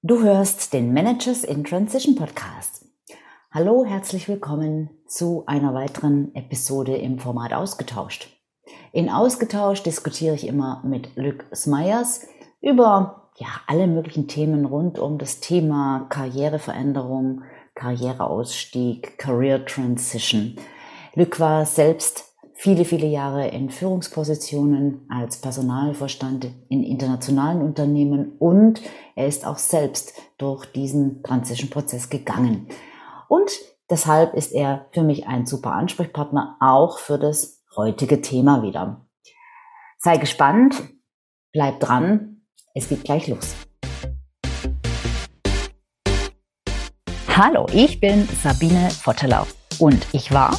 Du hörst den Managers in Transition Podcast. Hallo, herzlich willkommen zu einer weiteren Episode im Format Ausgetauscht. In Ausgetauscht diskutiere ich immer mit Luc Smyers über ja, alle möglichen Themen rund um das Thema Karriereveränderung, Karriereausstieg, Career Transition. Luc war selbst viele, viele Jahre in Führungspositionen als Personalvorstand in internationalen Unternehmen und er ist auch selbst durch diesen Transition-Prozess gegangen. Und deshalb ist er für mich ein super Ansprechpartner, auch für das heutige Thema wieder. Sei gespannt, bleib dran, es geht gleich los. Hallo, ich bin Sabine Vottelau und ich war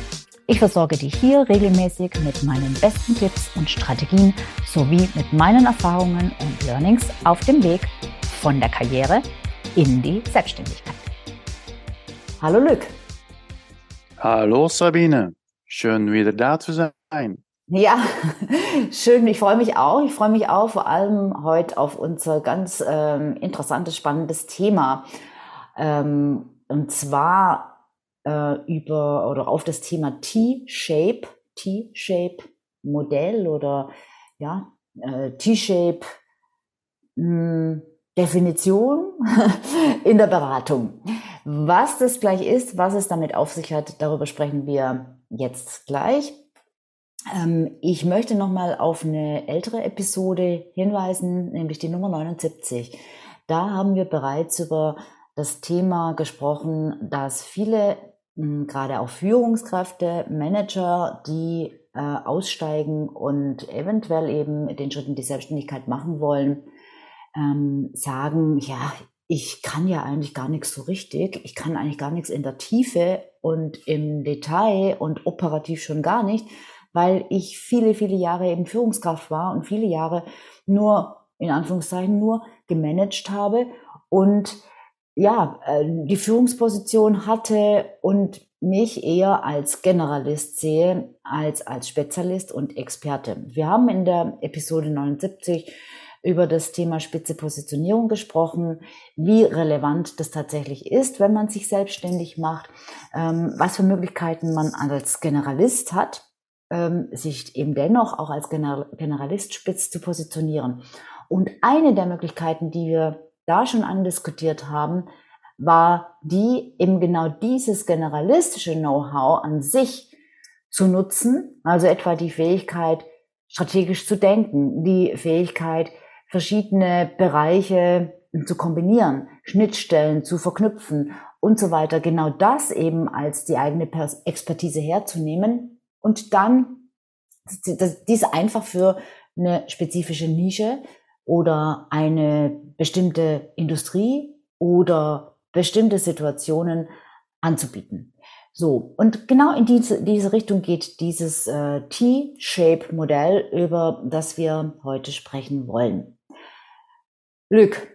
Ich versorge dich hier regelmäßig mit meinen besten Tipps und Strategien sowie mit meinen Erfahrungen und Learnings auf dem Weg von der Karriere in die Selbstständigkeit. Hallo Lück. Hallo Sabine. Schön wieder da zu sein. Ja, schön. Ich freue mich auch. Ich freue mich auch vor allem heute auf unser ganz ähm, interessantes, spannendes Thema. Ähm, und zwar äh, über oder auf das Thema T-Shape, T-Shape Modell oder ja, äh, T-Shape hm, Definition in der Beratung. Was das gleich ist, was es damit auf sich hat, darüber sprechen wir jetzt gleich. Ähm, ich möchte nochmal auf eine ältere Episode hinweisen, nämlich die Nummer 79. Da haben wir bereits über das Thema gesprochen, dass viele gerade auch Führungskräfte, Manager, die äh, aussteigen und eventuell eben den Schritt in die Selbstständigkeit machen wollen, ähm, sagen, ja, ich kann ja eigentlich gar nichts so richtig, ich kann eigentlich gar nichts in der Tiefe und im Detail und operativ schon gar nicht, weil ich viele, viele Jahre eben Führungskraft war und viele Jahre nur, in Anführungszeichen, nur gemanagt habe und ja, äh, die Führungsposition hatte und mich eher als Generalist sehe als als Spezialist und Experte. Wir haben in der Episode 79 über das Thema spitze Positionierung gesprochen, wie relevant das tatsächlich ist, wenn man sich selbstständig macht, ähm, was für Möglichkeiten man als Generalist hat, ähm, sich eben dennoch auch als Generalist spitz zu positionieren. Und eine der Möglichkeiten, die wir da schon andiskutiert haben, war die, eben genau dieses generalistische Know-how an sich zu nutzen, also etwa die Fähigkeit, strategisch zu denken, die Fähigkeit, verschiedene Bereiche zu kombinieren, Schnittstellen zu verknüpfen und so weiter. Genau das eben als die eigene Expertise herzunehmen und dann diese einfach für eine spezifische Nische oder eine bestimmte Industrie oder bestimmte Situationen anzubieten. So, und genau in diese, diese Richtung geht dieses äh, T-Shape-Modell, über das wir heute sprechen wollen. Lück,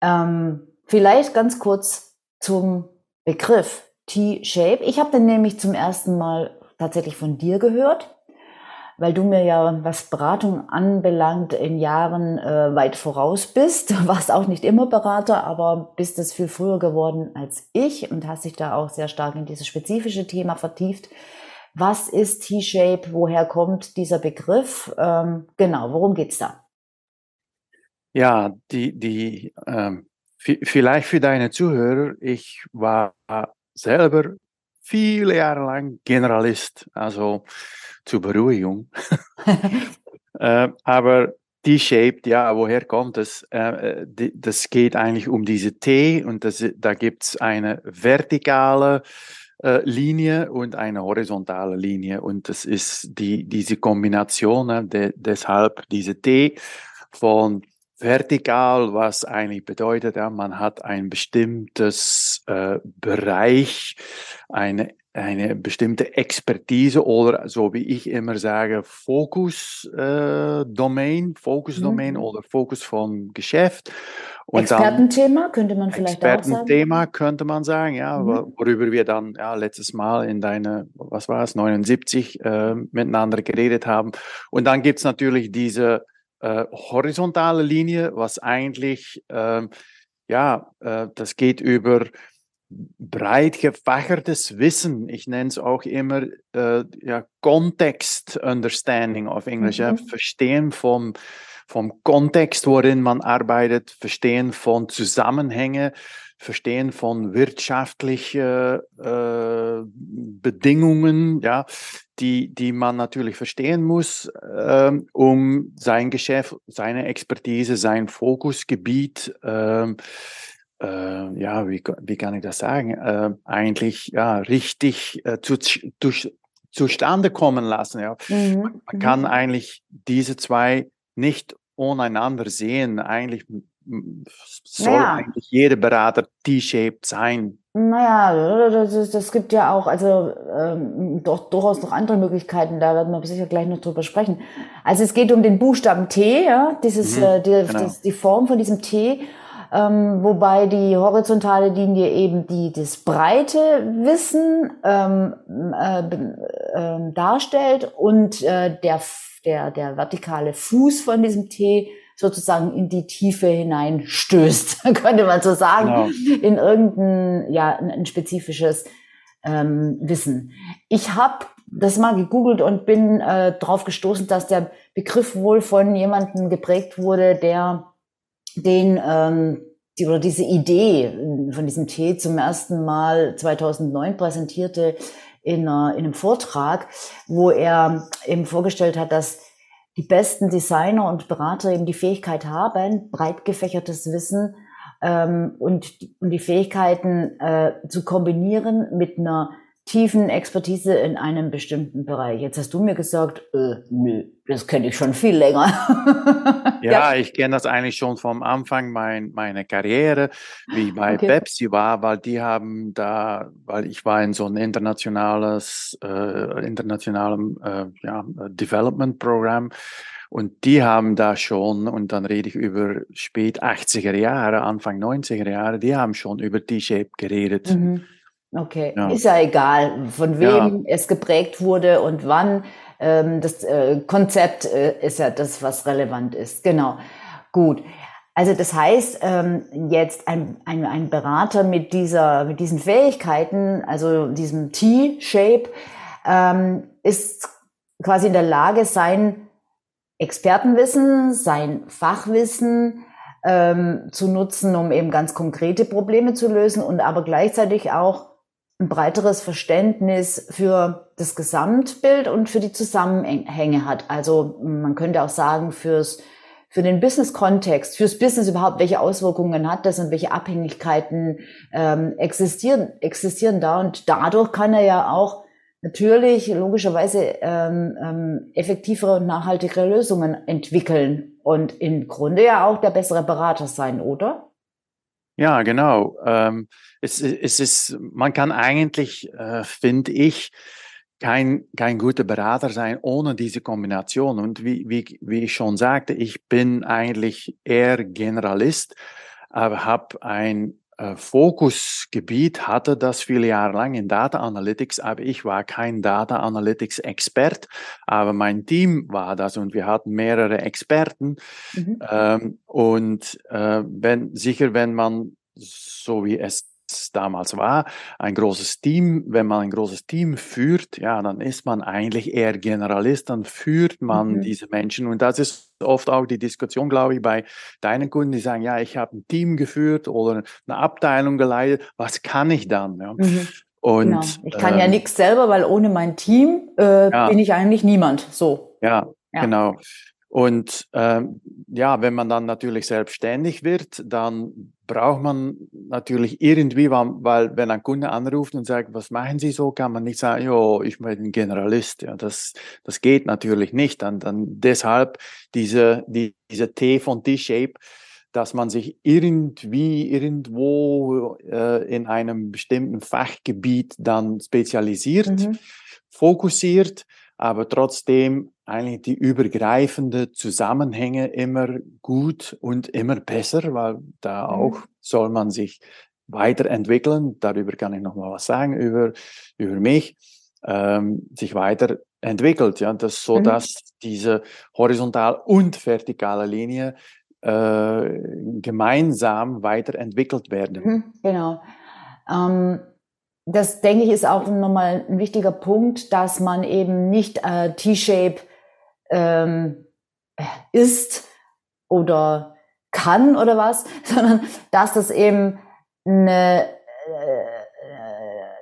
ähm, vielleicht ganz kurz zum Begriff T-Shape. Ich habe den nämlich zum ersten Mal tatsächlich von dir gehört weil du mir ja, was Beratung anbelangt, in Jahren äh, weit voraus bist. Du warst auch nicht immer Berater, aber bist es viel früher geworden als ich und hast dich da auch sehr stark in dieses spezifische Thema vertieft. Was ist T-Shape? Woher kommt dieser Begriff? Ähm, genau, worum geht's da? Ja, die, die, ähm, vielleicht für deine Zuhörer, ich war selber viele Jahre lang Generalist. Also zur Beruhigung. äh, aber die shaped, ja, woher kommt das? Äh, die, das geht eigentlich um diese T und das, da gibt es eine vertikale äh, Linie und eine horizontale Linie und das ist die, diese Kombination, ne, de, deshalb diese T von vertikal, was eigentlich bedeutet, ja, man hat ein bestimmtes äh, Bereich, eine, eine bestimmte Expertise oder so wie ich immer sage, Fokus-Domain, äh, Fokus-Domain mhm. oder Fokus von Geschäft. Und Expertenthema dann, könnte man vielleicht auch sagen. Expertenthema könnte man sagen, ja, mhm. worüber wir dann ja, letztes Mal in deine, was war es, 79 äh, miteinander geredet haben. Und dann gibt's natürlich diese äh, horizontale Linie, was eigentlich, äh, ja, äh, das geht über breit gefächertes Wissen. Ich nenne es auch immer äh, ja, Context Understanding auf Englisch. Mhm. Ja, Verstehen vom, vom Kontext, worin man arbeitet, Verstehen von Zusammenhänge, Verstehen von wirtschaftlichen äh, Bedingungen, ja, die, die man natürlich verstehen muss, äh, um sein Geschäft, seine Expertise, sein Fokusgebiet, äh, äh, ja, wie, wie kann ich das sagen, äh, eigentlich ja, richtig äh, zu, durch, zustande kommen lassen. Ja. Mhm. Man mhm. kann eigentlich diese zwei nicht untereinander sehen. Eigentlich soll naja. eigentlich jeder Berater T-shaped sein. Naja, das, das gibt ja auch, also ähm, doch, durchaus noch andere Möglichkeiten, da werden wir sicher gleich noch drüber sprechen. Also es geht um den Buchstaben T, ja, dieses, mhm, äh, die, genau. das, die Form von diesem T, ähm, wobei die horizontale Linie eben die das breite Wissen ähm, äh, äh, darstellt und äh, der, der, der vertikale Fuß von diesem T sozusagen in die Tiefe hineinstößt, könnte man so sagen, genau. in irgendein, ja, ein spezifisches ähm, Wissen. Ich habe das mal gegoogelt und bin äh, darauf gestoßen, dass der Begriff wohl von jemandem geprägt wurde, der den ähm, die, oder diese Idee von diesem Tee zum ersten Mal 2009 präsentierte in, in einem Vortrag, wo er eben vorgestellt hat, dass die besten Designer und Berater eben die Fähigkeit haben, breit gefächertes Wissen ähm, und, und die Fähigkeiten äh, zu kombinieren mit einer tiefen Expertise in einem bestimmten Bereich. Jetzt hast du mir gesagt, äh, nö, das kenne ich schon viel länger. ja, ja, ich kenne das eigentlich schon vom Anfang mein, meiner Karriere, wie bei okay. Pepsi war, weil die haben da, weil ich war in so ein internationales, äh, internationalem äh, ja, Development-Programm und die haben da schon, und dann rede ich über spät 80er Jahre, Anfang 90er Jahre, die haben schon über T-Shape geredet. Mhm. Okay, ja. ist ja egal, von wem ja. es geprägt wurde und wann. Ähm, das äh, Konzept äh, ist ja das, was relevant ist. Genau. Gut. Also das heißt, ähm, jetzt ein, ein, ein Berater mit dieser, mit diesen Fähigkeiten, also diesem T-Shape, ähm, ist quasi in der Lage, sein Expertenwissen, sein Fachwissen ähm, zu nutzen, um eben ganz konkrete Probleme zu lösen und aber gleichzeitig auch ein breiteres Verständnis für das Gesamtbild und für die Zusammenhänge hat. Also man könnte auch sagen, fürs, für den Business-Kontext, fürs Business überhaupt, welche Auswirkungen hat das und welche Abhängigkeiten ähm, existieren, existieren da. Und dadurch kann er ja auch natürlich logischerweise ähm, ähm, effektivere und nachhaltigere Lösungen entwickeln und im Grunde ja auch der bessere Berater sein, oder? Ja, genau. Ähm, es, es ist, man kann eigentlich, äh, finde ich, kein, kein guter Berater sein ohne diese Kombination. Und wie, wie, wie ich schon sagte, ich bin eigentlich eher Generalist, aber habe ein Fokusgebiet hatte das viele Jahre lang in Data Analytics, aber ich war kein Data Analytics Expert, aber mein Team war das und wir hatten mehrere Experten. Mhm. Ähm, und äh, wenn, sicher, wenn man, so wie es damals war, ein großes Team. Wenn man ein großes Team führt, ja, dann ist man eigentlich eher Generalist, dann führt man mhm. diese Menschen. Und das ist oft auch die Diskussion, glaube ich, bei deinen Kunden, die sagen, ja, ich habe ein Team geführt oder eine Abteilung geleitet, was kann ich dann? Ja? Mhm. Und, genau. Ich kann ähm, ja nichts selber, weil ohne mein Team äh, ja. bin ich eigentlich niemand. So. Ja, ja. genau. Und ähm, ja, wenn man dann natürlich selbstständig wird, dann braucht man natürlich irgendwie, weil, wenn ein Kunde anruft und sagt, was machen Sie so, kann man nicht sagen, jo, ich bin ein Generalist. Ja, das, das geht natürlich nicht. Dann, dann deshalb diese, die, diese T von T-Shape, dass man sich irgendwie irgendwo äh, in einem bestimmten Fachgebiet dann spezialisiert, mhm. fokussiert, aber trotzdem eigentlich die übergreifende Zusammenhänge immer gut und immer besser, weil da mhm. auch soll man sich weiterentwickeln. Darüber kann ich noch mal was sagen über, über mich. Ähm, sich weiterentwickelt, ja, das so, mhm. dass diese horizontal und vertikale Linie äh, gemeinsam weiterentwickelt werden. Mhm, genau. Ähm, das denke ich ist auch nochmal ein wichtiger Punkt, dass man eben nicht äh, T-Shape ähm, ist oder kann oder was, sondern dass das eben eine, äh,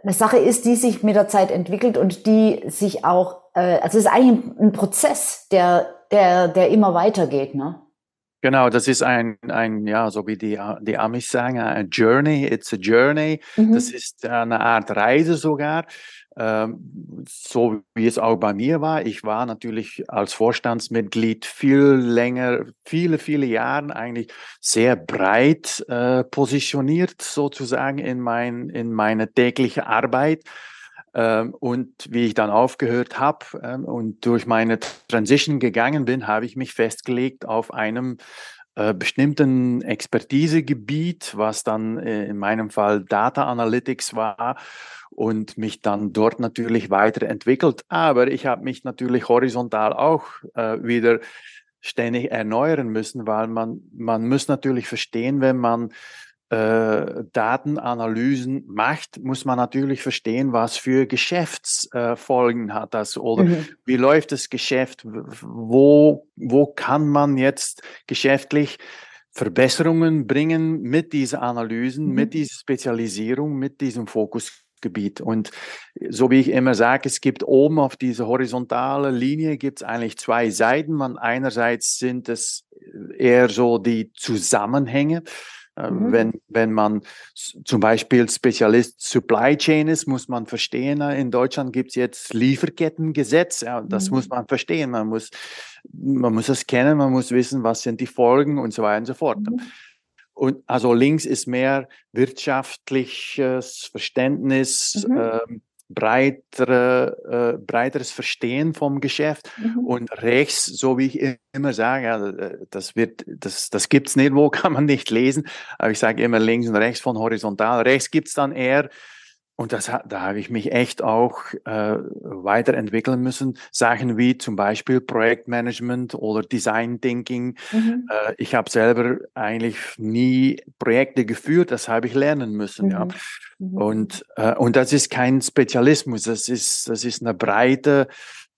eine Sache ist, die sich mit der Zeit entwickelt und die sich auch, äh, also es ist eigentlich ein, ein Prozess, der, der, der immer weitergeht, ne? Genau, das ist ein, ein, ja, so wie die, die Amis sagen, ein Journey, it's a journey. Mhm. Das ist eine Art Reise sogar. Ähm, so wie es auch bei mir war. Ich war natürlich als Vorstandsmitglied viel länger, viele, viele Jahre eigentlich sehr breit äh, positioniert sozusagen in, mein, in meine tägliche Arbeit. Ähm, und wie ich dann aufgehört habe ähm, und durch meine Transition gegangen bin, habe ich mich festgelegt auf einem äh, bestimmten Expertisegebiet, was dann äh, in meinem Fall Data Analytics war und mich dann dort natürlich weiterentwickelt. Aber ich habe mich natürlich horizontal auch äh, wieder ständig erneuern müssen, weil man, man muss natürlich verstehen, wenn man äh, Datenanalysen macht, muss man natürlich verstehen, was für Geschäftsfolgen äh, hat das oder mhm. wie läuft das Geschäft, wo, wo kann man jetzt geschäftlich Verbesserungen bringen mit diesen Analysen, mhm. mit dieser Spezialisierung, mit diesem Fokusgebiet. Und so wie ich immer sage, es gibt oben auf dieser horizontalen Linie gibt es eigentlich zwei Seiten. Man einerseits sind es eher so die Zusammenhänge. Äh, mhm. Wenn, wenn man zum Beispiel Spezialist Supply Chain ist, muss man verstehen, äh, in Deutschland gibt es jetzt Lieferkettengesetz. Ja, das mhm. muss man verstehen. Man muss, man muss es kennen, man muss wissen, was sind die Folgen und so weiter und so fort. Mhm. Und also links ist mehr wirtschaftliches Verständnis, mhm. ähm, breitere, äh, breiteres Verstehen vom Geschäft mhm. und rechts, so wie ich immer sage, das wird, das, das gibt's nirgendwo, kann man nicht lesen, aber ich sage immer links und rechts von horizontal. Rechts gibt's dann eher und das, da habe ich mich echt auch äh, weiterentwickeln müssen. Sachen wie zum Beispiel Projektmanagement oder Design Thinking. Mhm. Äh, ich habe selber eigentlich nie Projekte geführt, das habe ich lernen müssen. Mhm. Ja. Mhm. Und, äh, und das ist kein Spezialismus, das ist, das ist eine breite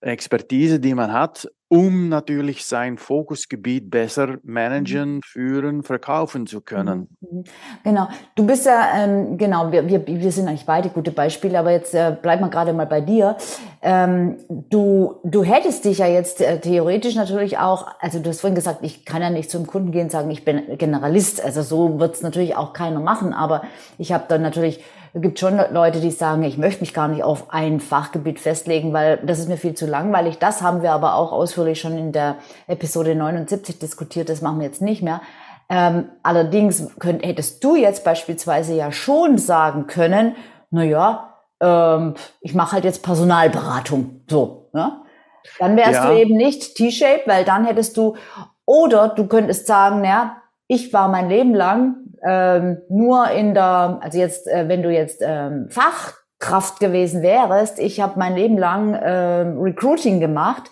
Expertise, die man hat, um natürlich sein Fokusgebiet besser managen, mhm. führen, verkaufen zu können. Mhm. Genau. Du bist ja, ähm, genau, wir, wir, wir sind eigentlich beide gute Beispiele, aber jetzt äh, bleiben wir gerade mal bei dir. Ähm, du, du hättest dich ja jetzt äh, theoretisch natürlich auch, also du hast vorhin gesagt, ich kann ja nicht zum Kunden gehen und sagen, ich bin Generalist. Also so wird es natürlich auch keiner machen, aber ich habe dann natürlich es gibt schon Leute, die sagen, ich möchte mich gar nicht auf ein Fachgebiet festlegen, weil das ist mir viel zu langweilig. Das haben wir aber auch ausführlich schon in der Episode 79 diskutiert. Das machen wir jetzt nicht mehr. Ähm, allerdings könnt, hättest du jetzt beispielsweise ja schon sagen können, na ja, ähm, ich mache halt jetzt Personalberatung. So, ne? Dann wärst ja. du eben nicht T-Shape, weil dann hättest du, oder du könntest sagen, naja, ich war mein Leben lang ähm, nur in der, also jetzt, äh, wenn du jetzt ähm, Fachkraft gewesen wärst, ich habe mein Leben lang ähm, Recruiting gemacht.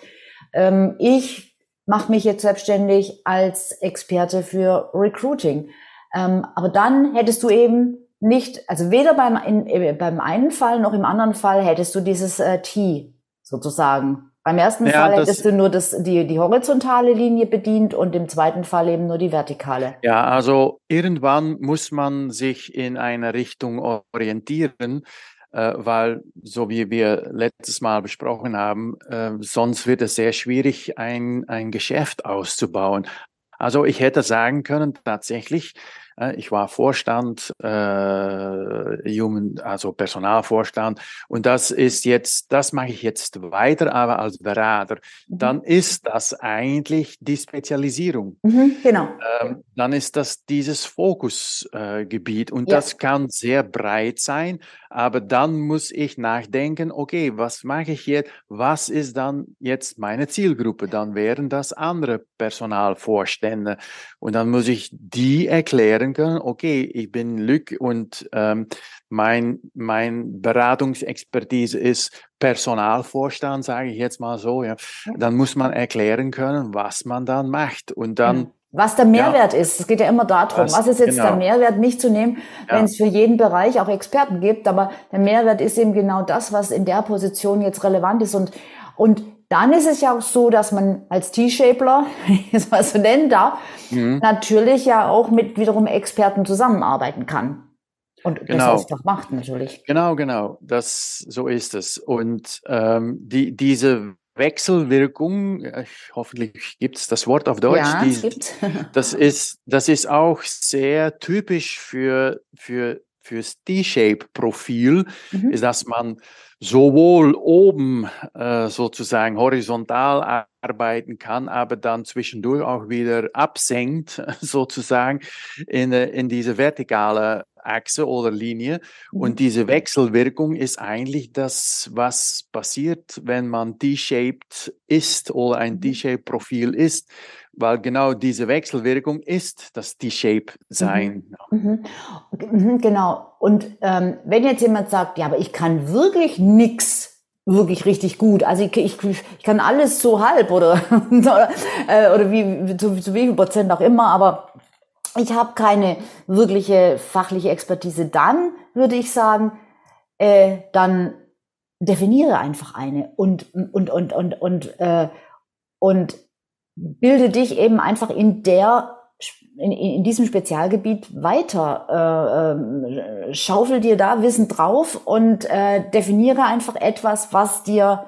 Ähm, ich mache mich jetzt selbstständig als Experte für Recruiting. Ähm, aber dann hättest du eben nicht, also weder beim, in, äh, beim einen Fall noch im anderen Fall hättest du dieses äh, T sozusagen. Beim ersten ja, Fall hättest du nur das, die, die horizontale Linie bedient und im zweiten Fall eben nur die vertikale. Ja, also irgendwann muss man sich in eine Richtung orientieren, äh, weil, so wie wir letztes Mal besprochen haben, äh, sonst wird es sehr schwierig, ein, ein Geschäft auszubauen. Also ich hätte sagen können, tatsächlich, ich war Vorstand, äh, Human, also Personalvorstand. Und das ist jetzt, das mache ich jetzt weiter, aber als Berater. Mhm. Dann ist das eigentlich die Spezialisierung. Mhm, genau. Ähm, dann ist das dieses Fokusgebiet. Äh, und ja. das kann sehr breit sein. Aber dann muss ich nachdenken, okay, was mache ich jetzt? Was ist dann jetzt meine Zielgruppe? Dann wären das andere Personalvorstände. Und dann muss ich die erklären können, okay, ich bin Lück und ähm, mein, mein Beratungsexpertise ist Personalvorstand, sage ich jetzt mal so. Ja. Dann muss man erklären können, was man dann macht. Und dann was der Mehrwert ja. ist. Es geht ja immer darum, was, was ist jetzt genau. der Mehrwert, nicht zu nehmen, ja. wenn es für jeden Bereich auch Experten gibt, aber der Mehrwert ist eben genau das, was in der Position jetzt relevant ist und, und dann ist es ja auch so, dass man als T-Shapler, wenn ich es mal so nennen darf, mhm. natürlich ja auch mit wiederum Experten zusammenarbeiten kann. Und genau. das auch macht natürlich. Genau, genau. Das, so ist es. Und ähm, die, diese Wechselwirkung, äh, hoffentlich gibt es das Wort auf Deutsch. Ja, die, es gibt. das, ist, das ist auch sehr typisch für, für, fürs T-Shape-Profil, mhm. ist, dass man sowohl oben äh, sozusagen horizontal arbeiten kann, aber dann zwischendurch auch wieder absenkt, sozusagen in, in diese vertikale Achse oder Linie. Und mhm. diese Wechselwirkung ist eigentlich das, was passiert, wenn man T-shaped ist oder ein mhm. T-shape-Profil ist, weil genau diese Wechselwirkung ist das T-shape-Sein. Mhm. Mhm. Genau. Und ähm, wenn jetzt jemand sagt, ja, aber ich kann wirklich nichts wirklich richtig gut. Also ich, ich, ich kann alles so halb oder, oder, äh, oder wie zu, zu wie viel Prozent auch immer, aber ich habe keine wirkliche fachliche Expertise, dann würde ich sagen, äh, dann definiere einfach eine und und und und und äh, und bilde dich eben einfach in der in, in diesem Spezialgebiet weiter. Äh, äh, schaufel dir da Wissen drauf und äh, definiere einfach etwas, was dir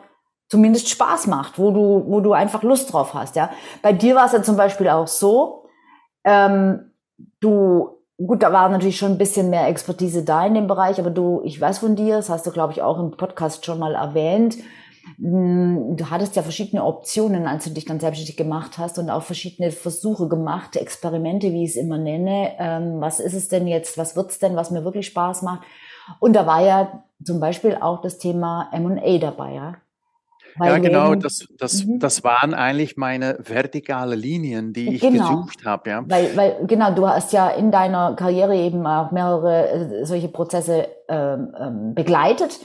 zumindest Spaß macht, wo du, wo du einfach Lust drauf hast. Ja, bei dir war es ja zum Beispiel auch so. Ähm, du, gut, da war natürlich schon ein bisschen mehr Expertise da in dem Bereich, aber du, ich weiß von dir, das hast du, glaube ich, auch im Podcast schon mal erwähnt, du hattest ja verschiedene Optionen, als du dich dann selbstständig gemacht hast und auch verschiedene Versuche gemacht, Experimente, wie ich es immer nenne. Ähm, was ist es denn jetzt? Was wird's denn, was mir wirklich Spaß macht? Und da war ja zum Beispiel auch das Thema M&A dabei, ja? ja, genau, das, das, mhm. das waren eigentlich meine vertikale Linien, die ich genau. gesucht habe. Ja. Weil, weil, genau, du hast ja in deiner Karriere eben auch mehrere äh, solche Prozesse ähm, ähm, begleitet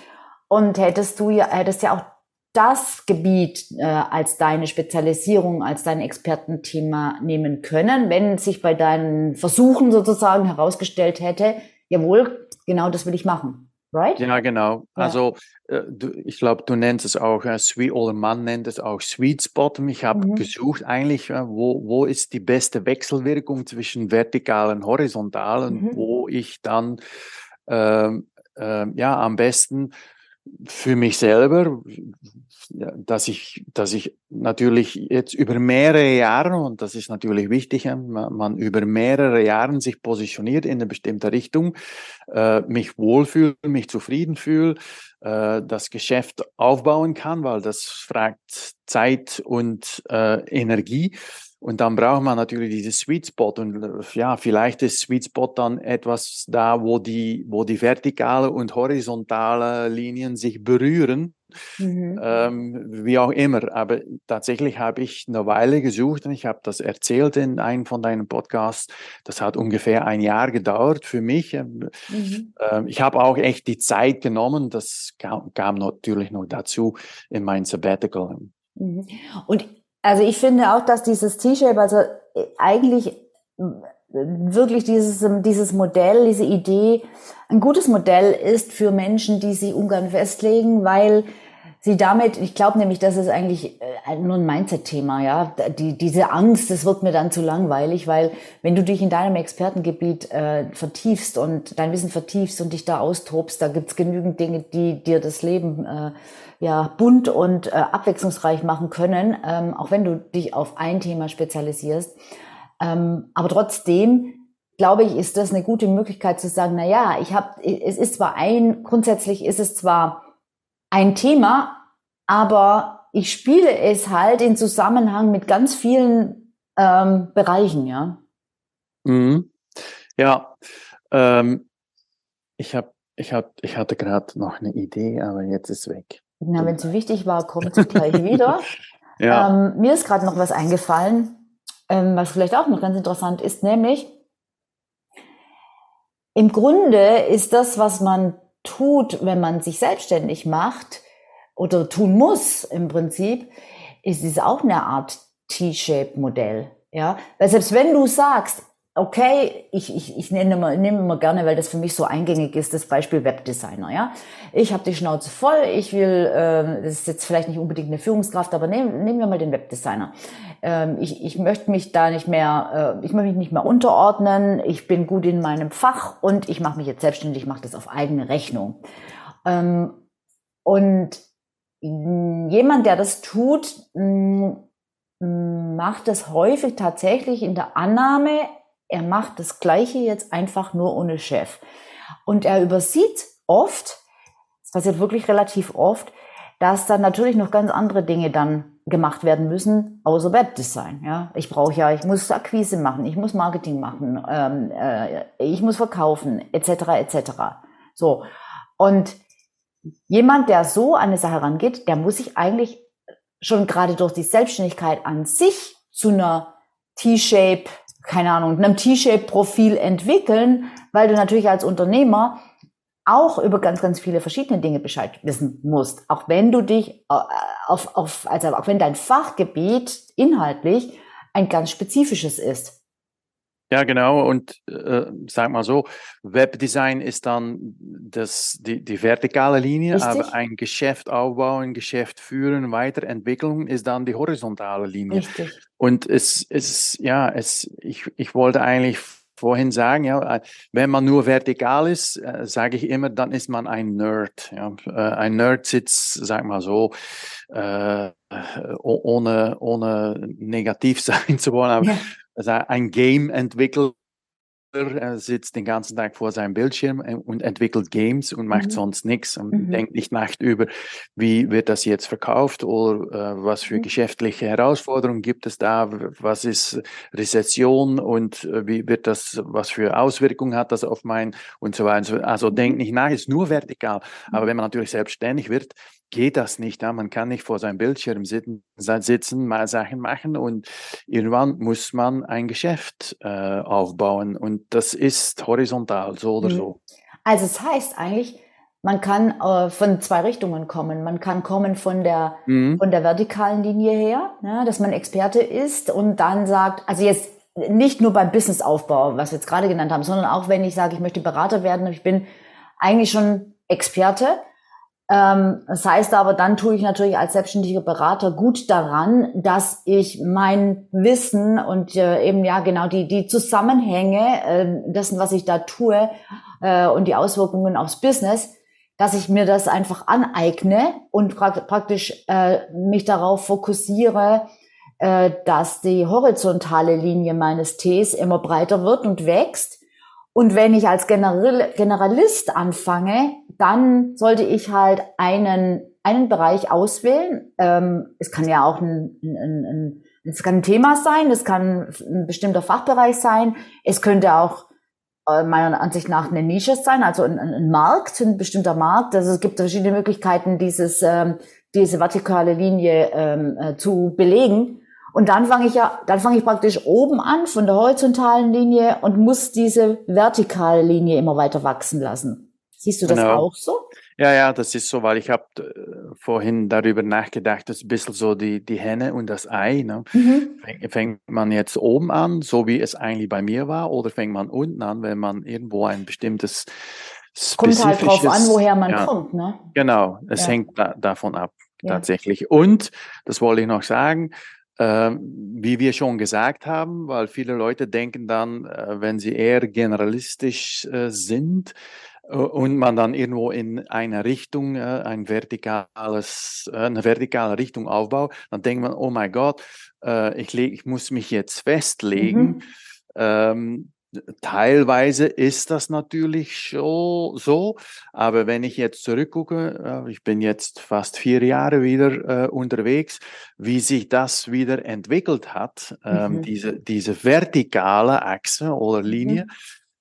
und hättest du ja, hättest ja auch das Gebiet äh, als deine Spezialisierung, als dein Expertenthema nehmen können, wenn sich bei deinen Versuchen sozusagen herausgestellt hätte, jawohl, genau das will ich machen right? Ja, genau. Ja. Also äh, du, ich glaube, du nennst es auch, äh, Sweet, oder man nennt es auch Sweet Spot. Ich habe mhm. gesucht eigentlich, äh, wo, wo ist die beste Wechselwirkung zwischen vertikal und horizontal und mhm. wo ich dann ähm, äh, ja am besten für mich selber, dass ich, dass ich natürlich jetzt über mehrere Jahre, und das ist natürlich wichtig, man, über mehrere Jahre sich positioniert in eine bestimmte Richtung, äh, mich wohlfühle, mich zufrieden fühle, äh, das Geschäft aufbauen kann, weil das fragt Zeit und äh, Energie. Und dann braucht man natürlich diese Sweet Spot. Und ja, vielleicht ist Sweet Spot dann etwas da, wo die, wo die vertikale und horizontale Linien sich berühren. Mhm. Ähm, wie auch immer. Aber tatsächlich habe ich eine Weile gesucht und ich habe das erzählt in einem von deinen Podcasts. Das hat ungefähr ein Jahr gedauert für mich. Ähm, mhm. Ähm, ich habe auch echt die Zeit genommen. Das kam, kam natürlich noch dazu in mein Sabbatical. Mhm. Und also ich finde auch, dass dieses T-Shape, also äh, eigentlich äh, wirklich dieses, ähm, dieses Modell, diese Idee ein gutes Modell ist für Menschen, die sich ungern festlegen, weil sie damit, ich glaube nämlich, das ist eigentlich äh, nur ein Mindset-Thema, ja. Die, diese Angst, das wird mir dann zu langweilig, weil wenn du dich in deinem Expertengebiet äh, vertiefst und dein Wissen vertiefst und dich da austobst, da gibt's genügend Dinge, die dir das Leben äh, ja, bunt und äh, abwechslungsreich machen können, ähm, auch wenn du dich auf ein Thema spezialisierst. Ähm, aber trotzdem glaube ich, ist das eine gute Möglichkeit zu sagen, na ja, ich habe, es ist zwar ein, grundsätzlich ist es zwar ein Thema, aber ich spiele es halt in Zusammenhang mit ganz vielen ähm, Bereichen, ja. Mhm. Ja, ähm, ich habe, ich hab, ich hatte gerade noch eine Idee, aber jetzt ist weg. Na, wenn es wichtig war, kommt sie gleich wieder. ja. Ähm, mir ist gerade noch was eingefallen, ähm, was vielleicht auch noch ganz interessant ist, nämlich im Grunde ist das, was man tut, wenn man sich selbstständig macht oder tun muss im Prinzip, ist es auch eine Art T-Shape-Modell. Ja, weil selbst wenn du sagst, okay, ich, ich, ich nenne immer, nehme immer gerne, weil das für mich so eingängig ist, das Beispiel Webdesigner. Ja, ich habe die Schnauze voll, ich will, äh, das ist jetzt vielleicht nicht unbedingt eine Führungskraft, aber nehmen, nehmen wir mal den Webdesigner. Ähm, ich, ich möchte mich da nicht mehr, äh, ich möchte mich nicht mehr unterordnen. Ich bin gut in meinem Fach und ich mache mich jetzt selbstständig, mache das auf eigene Rechnung. Ähm, und jemand, der das tut, macht das häufig tatsächlich in der Annahme, er macht das Gleiche jetzt einfach nur ohne Chef. Und er übersieht oft, das passiert wirklich relativ oft, dass dann natürlich noch ganz andere Dinge dann gemacht werden müssen, außer Webdesign. Ja, ich brauche ja, ich muss Akquise machen, ich muss Marketing machen, ähm, äh, ich muss verkaufen, etc. etc. So und jemand, der so an eine Sache rangeht, der muss sich eigentlich schon gerade durch die Selbstständigkeit an sich zu einer T-Shape keine Ahnung, einem T-Shape-Profil entwickeln, weil du natürlich als Unternehmer auch über ganz, ganz viele verschiedene Dinge Bescheid wissen musst. Auch wenn du dich äh, auf, auf, also auch wenn dein Fachgebiet inhaltlich ein ganz spezifisches ist. Ja, genau. Und äh, sag mal so, Webdesign ist dann das, die, die vertikale Linie, Richtig. aber ein Geschäft aufbauen, Geschäft führen, Weiterentwicklung ist dann die horizontale Linie. Richtig. Und es, es ja, es, ich, ich wollte eigentlich vorhin sagen, ja, wenn man nur vertikal ist, äh, sage ich immer, dann ist man ein Nerd. Ja. Äh, ein Nerd sitzt, sag mal so, äh, ohne, ohne negativ sein zu wollen, aber ja also ein Game-Entwickler sitzt den ganzen Tag vor seinem Bildschirm äh, und entwickelt Games und macht mhm. sonst nichts und mhm. denkt nicht nach über, wie wird das jetzt verkauft oder äh, was für mhm. geschäftliche Herausforderungen gibt es da, was ist Rezession und äh, wie wird das, was für Auswirkungen hat das auf mein und so weiter. Also denkt mhm. nicht nach, ist nur vertikal. Aber mhm. wenn man natürlich selbstständig wird, geht das nicht. Ja? Man kann nicht vor seinem Bildschirm sitzen, sitzen, mal Sachen machen und irgendwann muss man ein Geschäft äh, aufbauen und das ist horizontal, so oder mhm. so. Also es das heißt eigentlich, man kann äh, von zwei Richtungen kommen. Man kann kommen von der, mhm. von der vertikalen Linie her, ja, dass man Experte ist und dann sagt, also jetzt nicht nur beim Businessaufbau, was wir jetzt gerade genannt haben, sondern auch wenn ich sage, ich möchte Berater werden, ich bin eigentlich schon Experte, das heißt aber, dann tue ich natürlich als selbstständiger Berater gut daran, dass ich mein Wissen und äh, eben ja genau die, die Zusammenhänge äh, dessen, was ich da tue äh, und die Auswirkungen aufs Business, dass ich mir das einfach aneigne und pra praktisch äh, mich darauf fokussiere, dass die horizontale Linie meines Ts immer breiter wird und wächst und wenn ich als General, Generalist anfange, dann sollte ich halt einen, einen Bereich auswählen. Ähm, es kann ja auch ein, ein, ein, es kann ein Thema sein, es kann ein bestimmter Fachbereich sein, es könnte auch äh, meiner Ansicht nach eine Nische sein, also ein, ein Markt, ein bestimmter Markt. Also es gibt verschiedene Möglichkeiten, dieses, ähm, diese vertikale Linie ähm, äh, zu belegen. Und dann fange ich ja, dann fange ich praktisch oben an von der horizontalen Linie und muss diese vertikale Linie immer weiter wachsen lassen. Siehst du das genau. auch so? Ja, ja, das ist so, weil ich habe äh, vorhin darüber nachgedacht, das ist ein bisschen so die, die Henne und das Ei. Ne? Mhm. Fängt, fängt man jetzt oben an, so wie es eigentlich bei mir war, oder fängt man unten an, wenn man irgendwo ein bestimmtes Kommt halt drauf an, woher man ja, kommt, ne? Genau, es ja. hängt da, davon ab, ja. tatsächlich. Und, das wollte ich noch sagen, wie wir schon gesagt haben, weil viele Leute denken dann, äh, wenn sie eher generalistisch äh, sind äh, und man dann irgendwo in eine Richtung, ein vertikales, eine vertikale Richtung aufbaut, dann denkt man, oh mein Gott, ich, ich muss mich jetzt festlegen. Mhm. Teilweise ist das natürlich schon so, aber wenn ich jetzt zurückgucke, ich bin jetzt fast vier Jahre wieder äh, unterwegs, wie sich das wieder entwickelt hat, ähm, mhm. diese, diese vertikale Achse oder Linie, mhm.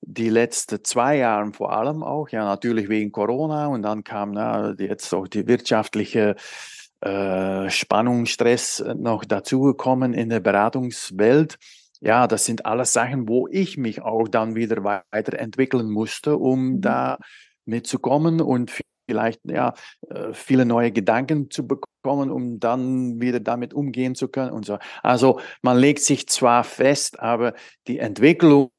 die letzten zwei Jahre vor allem auch, ja natürlich wegen Corona und dann kam na, jetzt auch die wirtschaftliche äh, Spannung, Stress noch dazugekommen in der Beratungswelt ja, das sind alles Sachen, wo ich mich auch dann wieder weiterentwickeln musste, um mhm. da mitzukommen und vielleicht ja, äh, viele neue Gedanken zu bekommen, um dann wieder damit umgehen zu können und so. Also man legt sich zwar fest, aber die Entwicklung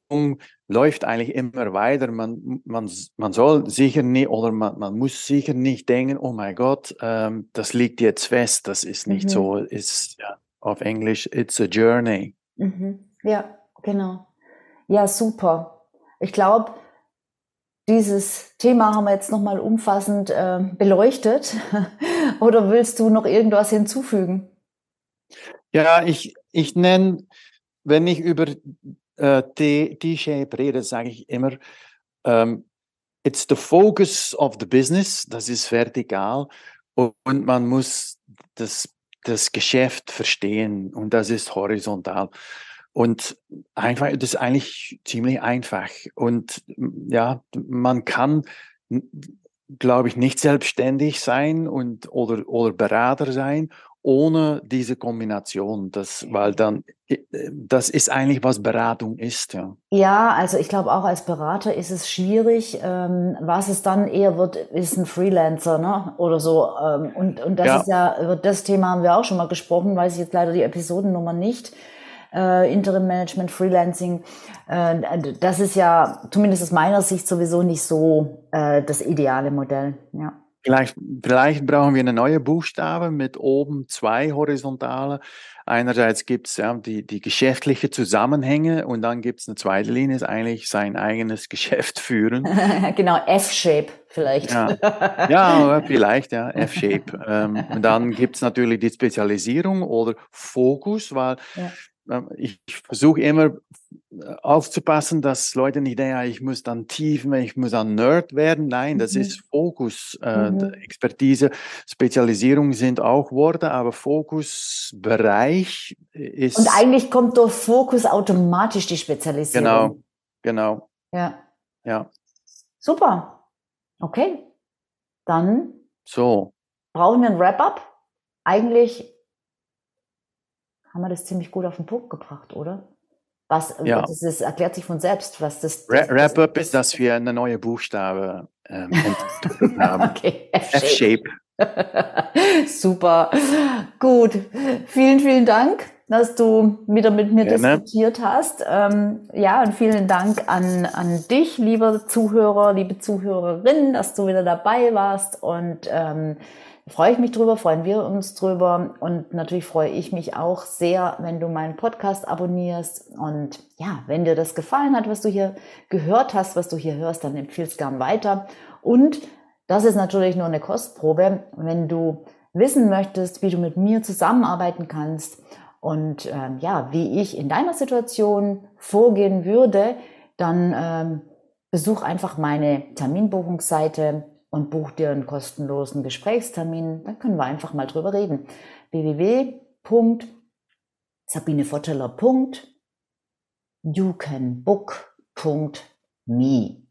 läuft eigentlich immer weiter. Man, man, man soll sicher nicht oder man, man muss sicher nicht denken, oh mein Gott, ähm, das liegt jetzt fest. Das ist nicht mhm. so. Ist ja, auf Englisch, it's a journey. Mhm. Ja, genau. Ja, super. Ich glaube, dieses Thema haben wir jetzt nochmal umfassend äh, beleuchtet. Oder willst du noch irgendwas hinzufügen? Ja, ich, ich nenne, wenn ich über äh, T-Shape rede, sage ich immer, ähm, it's the focus of the business, das ist vertikal und man muss das, das Geschäft verstehen und das ist horizontal. Und einfach, das ist eigentlich ziemlich einfach. Und ja, man kann, glaube ich, nicht selbstständig sein und oder, oder Berater sein ohne diese Kombination. Das, weil dann, das ist eigentlich, was Beratung ist. Ja, ja also ich glaube auch als Berater ist es schwierig. Ähm, was es dann eher wird, ist ein Freelancer, ne? Oder so. Ähm, und, und das ja. ist ja, über das Thema haben wir auch schon mal gesprochen, weiß ich jetzt leider die Episodennummer nicht äh, Interim Management, Freelancing. Äh, das ist ja zumindest aus meiner Sicht sowieso nicht so äh, das ideale Modell. Ja. Vielleicht, vielleicht brauchen wir eine neue Buchstabe mit oben zwei horizontale. Einerseits gibt es ja die, die geschäftliche Zusammenhänge und dann gibt es eine zweite Linie, ist eigentlich sein eigenes Geschäft führen. genau, F-Shape vielleicht. Ja, ja vielleicht, ja, F-Shape. ähm, und dann gibt es natürlich die Spezialisierung oder Fokus, weil ja. Ähm, ich versuche immer äh, aufzupassen, dass Leute nicht denken, ich muss dann tief, ich muss dann Nerd werden. Nein, das mhm. ist Fokus. Äh, mhm. Expertise, Spezialisierung sind auch Worte, aber Fokusbereich ist. Und eigentlich kommt durch Fokus automatisch die Spezialisierung. Genau, genau. Ja. Ja. Super. Okay. Dann. So. Brauchen wir ein Wrap-up? Eigentlich haben wir das ziemlich gut auf den Punkt gebracht, oder? Was, ja. das ist, erklärt sich von selbst, was das. das Wrap-up ist, dass wir eine neue Buchstabe ähm, haben. okay, F-Shape. Super. Gut. Vielen, vielen Dank, dass du wieder mit mir Gerne. diskutiert hast. Ähm, ja, und vielen Dank an, an dich, lieber Zuhörer, liebe Zuhörerin, dass du wieder dabei warst und ähm, freue ich mich drüber, freuen wir uns drüber. Und natürlich freue ich mich auch sehr, wenn du meinen Podcast abonnierst. Und ja, wenn dir das gefallen hat, was du hier gehört hast, was du hier hörst, dann empfiehlst gern weiter. Und das ist natürlich nur eine Kostprobe, wenn du wissen möchtest, wie du mit mir zusammenarbeiten kannst und ähm, ja, wie ich in deiner Situation vorgehen würde, dann ähm, besuch einfach meine Terminbuchungsseite und buch dir einen kostenlosen Gesprächstermin. Dann können wir einfach mal drüber reden. www.sabinefotteller.youcanbook.me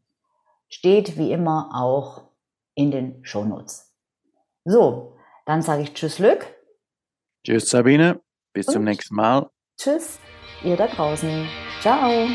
steht wie immer auch in den Shownotes. So, dann sage ich Tschüss, Lück. Tschüss, Sabine. Bis und zum nächsten Mal. Tschüss, ihr da draußen. Ciao.